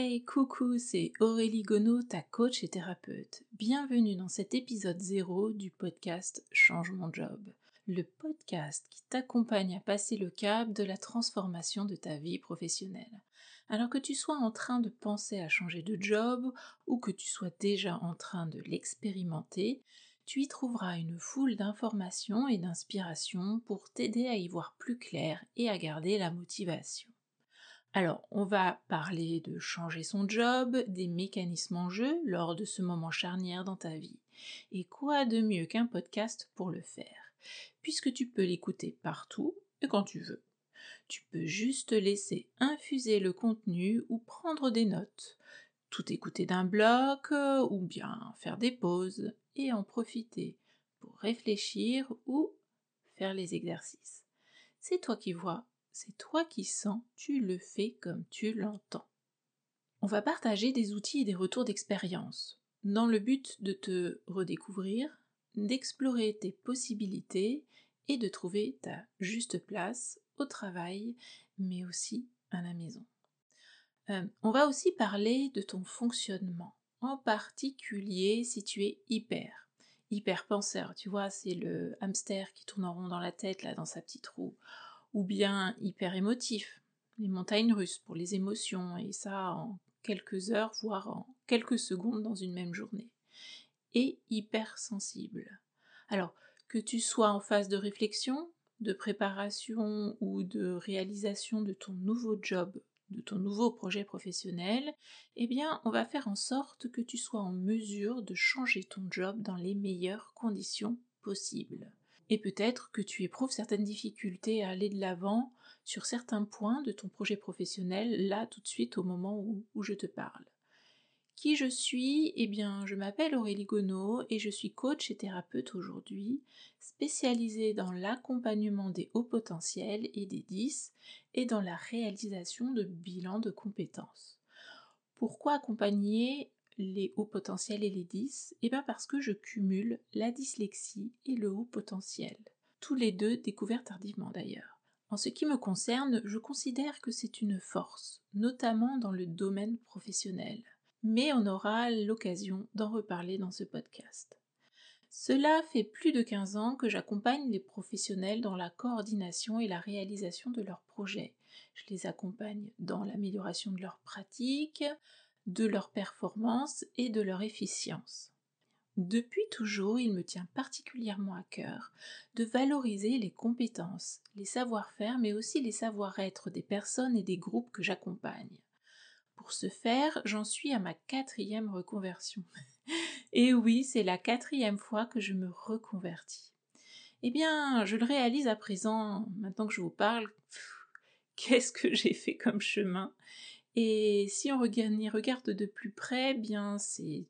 Hey, coucou, c'est Aurélie Gonneau, ta coach et thérapeute. Bienvenue dans cet épisode 0 du podcast Change mon job. Le podcast qui t'accompagne à passer le cap de la transformation de ta vie professionnelle. Alors que tu sois en train de penser à changer de job ou que tu sois déjà en train de l'expérimenter, tu y trouveras une foule d'informations et d'inspirations pour t'aider à y voir plus clair et à garder la motivation. Alors, on va parler de changer son job, des mécanismes en jeu lors de ce moment charnière dans ta vie. Et quoi de mieux qu'un podcast pour le faire, puisque tu peux l'écouter partout et quand tu veux. Tu peux juste laisser infuser le contenu ou prendre des notes, tout écouter d'un bloc ou bien faire des pauses et en profiter pour réfléchir ou faire les exercices. C'est toi qui vois c'est toi qui sens, tu le fais comme tu l'entends. On va partager des outils et des retours d'expérience, dans le but de te redécouvrir, d'explorer tes possibilités et de trouver ta juste place au travail, mais aussi à la maison. Euh, on va aussi parler de ton fonctionnement, en particulier si tu es hyper. Hyper penseur, tu vois, c'est le hamster qui tourne en rond dans la tête, là, dans sa petite roue ou bien hyper émotif, les montagnes russes pour les émotions, et ça en quelques heures, voire en quelques secondes dans une même journée. Et hypersensible. Alors, que tu sois en phase de réflexion, de préparation ou de réalisation de ton nouveau job, de ton nouveau projet professionnel, eh bien, on va faire en sorte que tu sois en mesure de changer ton job dans les meilleures conditions possibles et peut-être que tu éprouves certaines difficultés à aller de l'avant sur certains points de ton projet professionnel, là tout de suite au moment où, je te parle. Qui je suis? Eh bien, je m'appelle Aurélie Gonneau et je suis coach et thérapeute aujourd'hui, spécialisée dans l'accompagnement des hauts potentiels et des 10 et dans la réalisation de bilans de compétences. Pourquoi accompagner les hauts potentiels et les 10 Eh bien parce que je cumule la dyslexie et le haut potentiel. Tous les deux découverts tardivement d'ailleurs. En ce qui me concerne, je considère que c'est une force, notamment dans le domaine professionnel. Mais on aura l'occasion d'en reparler dans ce podcast. Cela fait plus de 15 ans que j'accompagne les professionnels dans la coordination et la réalisation de leurs projets. Je les accompagne dans l'amélioration de leurs pratiques, de leur performance et de leur efficience. Depuis toujours, il me tient particulièrement à cœur de valoriser les compétences, les savoir-faire, mais aussi les savoir-être des personnes et des groupes que j'accompagne. Pour ce faire, j'en suis à ma quatrième reconversion. et oui, c'est la quatrième fois que je me reconvertis. Eh bien, je le réalise à présent, maintenant que je vous parle, qu'est-ce que j'ai fait comme chemin? Et si on y regarde de plus près, bien c'est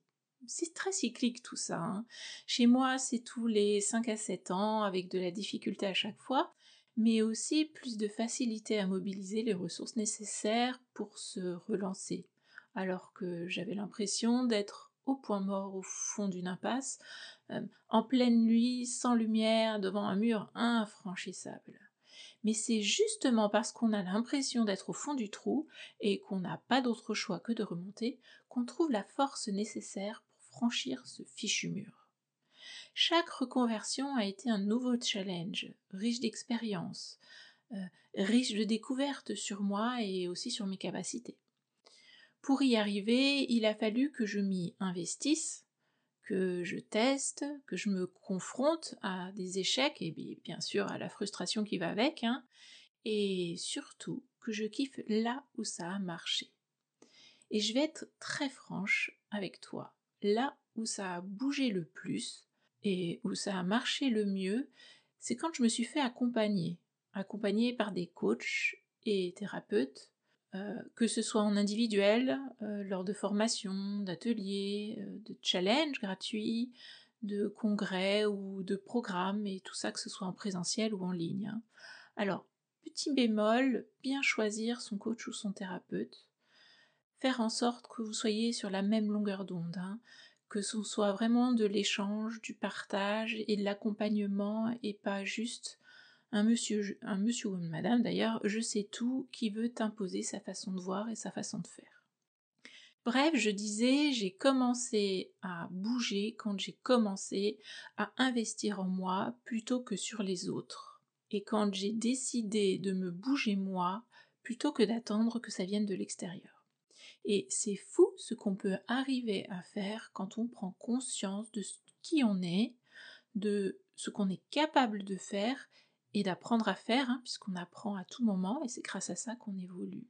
très cyclique tout ça. Hein. Chez moi, c'est tous les 5 à 7 ans, avec de la difficulté à chaque fois, mais aussi plus de facilité à mobiliser les ressources nécessaires pour se relancer. Alors que j'avais l'impression d'être au point mort au fond d'une impasse, euh, en pleine nuit, sans lumière, devant un mur infranchissable mais c'est justement parce qu'on a l'impression d'être au fond du trou et qu'on n'a pas d'autre choix que de remonter qu'on trouve la force nécessaire pour franchir ce fichu mur. Chaque reconversion a été un nouveau challenge, riche d'expériences, euh, riche de découvertes sur moi et aussi sur mes capacités. Pour y arriver, il a fallu que je m'y investisse, que je teste, que je me confronte à des échecs et bien sûr à la frustration qui va avec, hein, et surtout que je kiffe là où ça a marché. Et je vais être très franche avec toi, là où ça a bougé le plus et où ça a marché le mieux, c'est quand je me suis fait accompagner, accompagner par des coachs et thérapeutes euh, que ce soit en individuel, euh, lors de formations, d'ateliers, euh, de challenges gratuits, de congrès ou de programmes, et tout ça que ce soit en présentiel ou en ligne. Hein. Alors, petit bémol, bien choisir son coach ou son thérapeute, faire en sorte que vous soyez sur la même longueur d'onde, hein, que ce soit vraiment de l'échange, du partage et de l'accompagnement et pas juste un monsieur, un ou une madame d'ailleurs, je sais tout, qui veut t'imposer sa façon de voir et sa façon de faire. Bref, je disais, j'ai commencé à bouger quand j'ai commencé à investir en moi plutôt que sur les autres. Et quand j'ai décidé de me bouger moi plutôt que d'attendre que ça vienne de l'extérieur. Et c'est fou ce qu'on peut arriver à faire quand on prend conscience de qui on est, de ce qu'on est capable de faire et d'apprendre à faire, hein, puisqu'on apprend à tout moment et c'est grâce à ça qu'on évolue.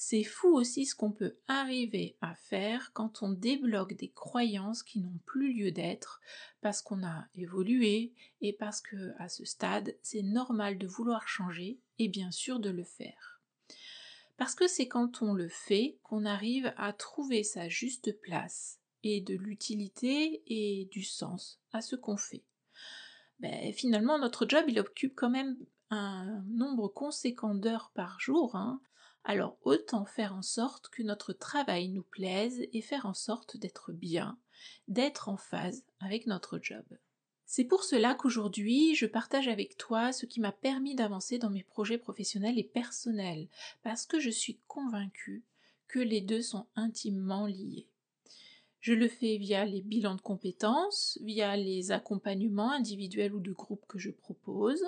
C'est fou aussi ce qu'on peut arriver à faire quand on débloque des croyances qui n'ont plus lieu d'être parce qu'on a évolué et parce que à ce stade, c'est normal de vouloir changer et bien sûr de le faire. Parce que c'est quand on le fait qu'on arrive à trouver sa juste place et de l'utilité et du sens à ce qu'on fait. Ben, finalement, notre job, il occupe quand même un nombre conséquent d'heures par jour, hein. alors autant faire en sorte que notre travail nous plaise et faire en sorte d'être bien, d'être en phase avec notre job. C'est pour cela qu'aujourd'hui, je partage avec toi ce qui m'a permis d'avancer dans mes projets professionnels et personnels, parce que je suis convaincue que les deux sont intimement liés. Je le fais via les bilans de compétences, via les accompagnements individuels ou de groupe que je propose,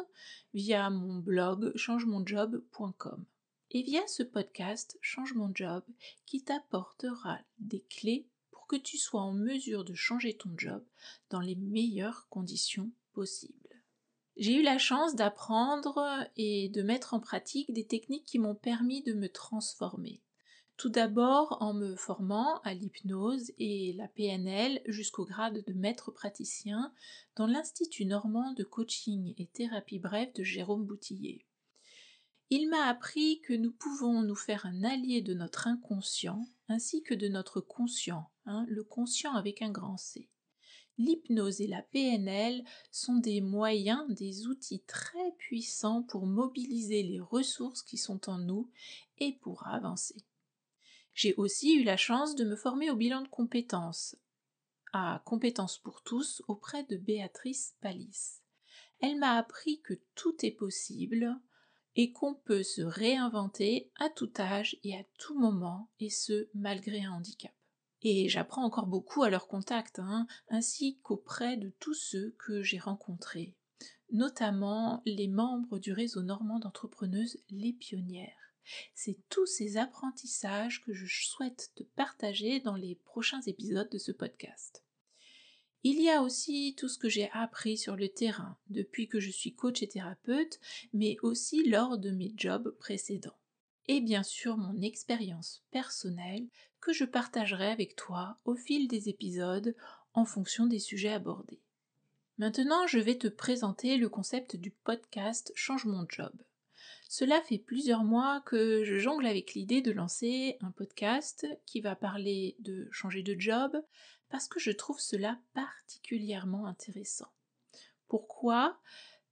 via mon blog changemonjob.com et via ce podcast Change mon job qui t'apportera des clés pour que tu sois en mesure de changer ton job dans les meilleures conditions possibles. J'ai eu la chance d'apprendre et de mettre en pratique des techniques qui m'ont permis de me transformer. Tout d'abord en me formant à l'hypnose et la PNL jusqu'au grade de maître praticien dans l'Institut normand de coaching et thérapie brève de Jérôme Boutillier. Il m'a appris que nous pouvons nous faire un allié de notre inconscient ainsi que de notre conscient, hein, le conscient avec un grand C. L'hypnose et la PNL sont des moyens, des outils très puissants pour mobiliser les ressources qui sont en nous et pour avancer. J'ai aussi eu la chance de me former au bilan de compétences, à Compétences pour tous, auprès de Béatrice Palis. Elle m'a appris que tout est possible et qu'on peut se réinventer à tout âge et à tout moment, et ce, malgré un handicap. Et j'apprends encore beaucoup à leur contact, hein, ainsi qu'auprès de tous ceux que j'ai rencontrés, notamment les membres du réseau normand d'entrepreneuses Les Pionnières. C'est tous ces apprentissages que je souhaite te partager dans les prochains épisodes de ce podcast. Il y a aussi tout ce que j'ai appris sur le terrain depuis que je suis coach et thérapeute, mais aussi lors de mes jobs précédents. Et bien sûr mon expérience personnelle que je partagerai avec toi au fil des épisodes en fonction des sujets abordés. Maintenant, je vais te présenter le concept du podcast Change mon job. Cela fait plusieurs mois que je jongle avec l'idée de lancer un podcast qui va parler de changer de job parce que je trouve cela particulièrement intéressant. Pourquoi?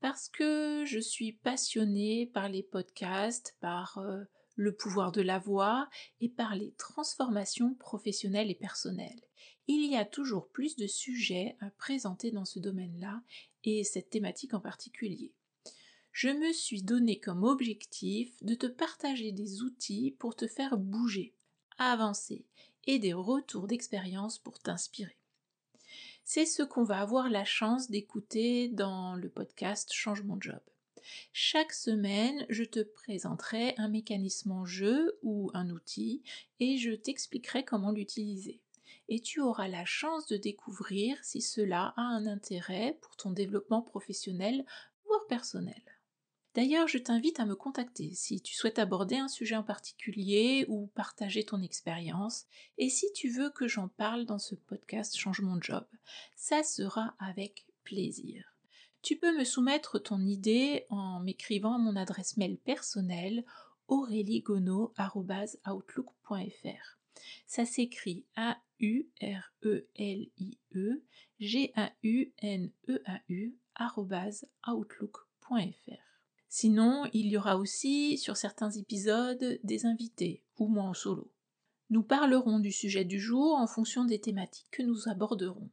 Parce que je suis passionnée par les podcasts, par euh, le pouvoir de la voix et par les transformations professionnelles et personnelles. Il y a toujours plus de sujets à présenter dans ce domaine-là et cette thématique en particulier je me suis donné comme objectif de te partager des outils pour te faire bouger, avancer et des retours d'expérience pour t'inspirer. C'est ce qu'on va avoir la chance d'écouter dans le podcast Change mon job. Chaque semaine, je te présenterai un mécanisme en jeu ou un outil et je t'expliquerai comment l'utiliser. Et tu auras la chance de découvrir si cela a un intérêt pour ton développement professionnel, voire personnel. D'ailleurs, je t'invite à me contacter si tu souhaites aborder un sujet en particulier ou partager ton expérience, et si tu veux que j'en parle dans ce podcast Change mon job. Ça sera avec plaisir. Tu peux me soumettre ton idée en m'écrivant mon adresse mail personnelle auréliegono.outlook.fr. Ça s'écrit A-U-R-E-L-I-E G-A-U-N-E-A-U outlook.fr. Sinon, il y aura aussi sur certains épisodes des invités, ou moi en solo. Nous parlerons du sujet du jour en fonction des thématiques que nous aborderons.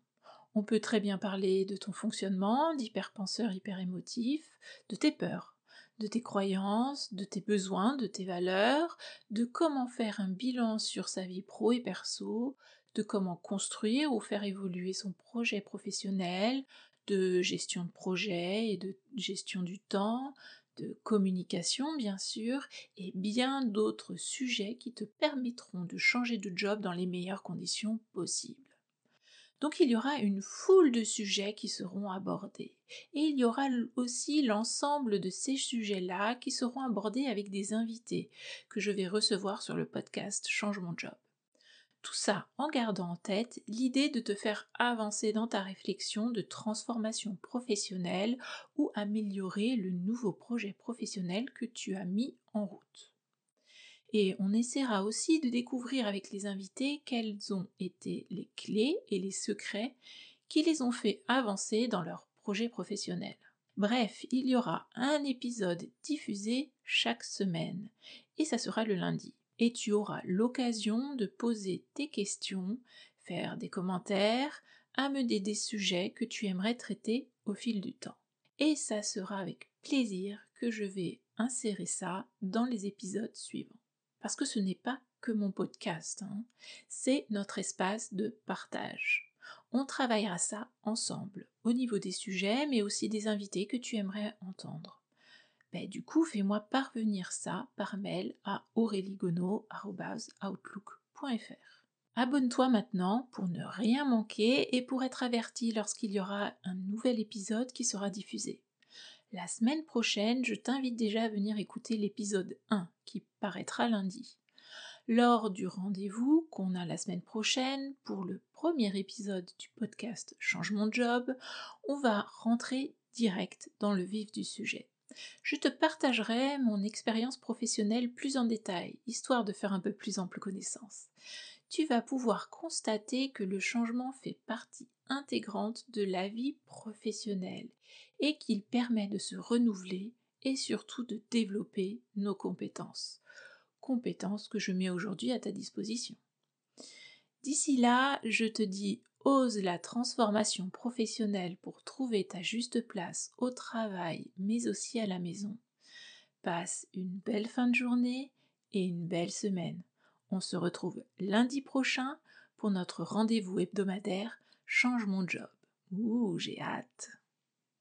On peut très bien parler de ton fonctionnement, d'hyperpenseur hyperémotif, de tes peurs, de tes croyances, de tes besoins, de tes valeurs, de comment faire un bilan sur sa vie pro et perso, de comment construire ou faire évoluer son projet professionnel, de gestion de projet et de gestion du temps, de communication bien sûr, et bien d'autres sujets qui te permettront de changer de job dans les meilleures conditions possibles. Donc il y aura une foule de sujets qui seront abordés. Et il y aura aussi l'ensemble de ces sujets-là qui seront abordés avec des invités que je vais recevoir sur le podcast Change mon job. Tout ça en gardant en tête l'idée de te faire avancer dans ta réflexion de transformation professionnelle ou améliorer le nouveau projet professionnel que tu as mis en route. Et on essaiera aussi de découvrir avec les invités quelles ont été les clés et les secrets qui les ont fait avancer dans leur projet professionnel. Bref, il y aura un épisode diffusé chaque semaine et ça sera le lundi et tu auras l'occasion de poser tes questions, faire des commentaires, amener des sujets que tu aimerais traiter au fil du temps. Et ça sera avec plaisir que je vais insérer ça dans les épisodes suivants. Parce que ce n'est pas que mon podcast, hein. c'est notre espace de partage. On travaillera ça ensemble, au niveau des sujets, mais aussi des invités que tu aimerais entendre. Ben, du coup, fais-moi parvenir ça par mail à auréliegonneau.outlook.fr. Abonne-toi maintenant pour ne rien manquer et pour être averti lorsqu'il y aura un nouvel épisode qui sera diffusé. La semaine prochaine, je t'invite déjà à venir écouter l'épisode 1 qui paraîtra lundi. Lors du rendez-vous qu'on a la semaine prochaine pour le premier épisode du podcast Change mon job, on va rentrer direct dans le vif du sujet je te partagerai mon expérience professionnelle plus en détail, histoire de faire un peu plus ample connaissance. Tu vas pouvoir constater que le changement fait partie intégrante de la vie professionnelle et qu'il permet de se renouveler et surtout de développer nos compétences. Compétences que je mets aujourd'hui à ta disposition. D'ici là, je te dis Ose la transformation professionnelle pour trouver ta juste place au travail mais aussi à la maison. Passe une belle fin de journée et une belle semaine. On se retrouve lundi prochain pour notre rendez-vous hebdomadaire Change mon job. Ouh, j'ai hâte.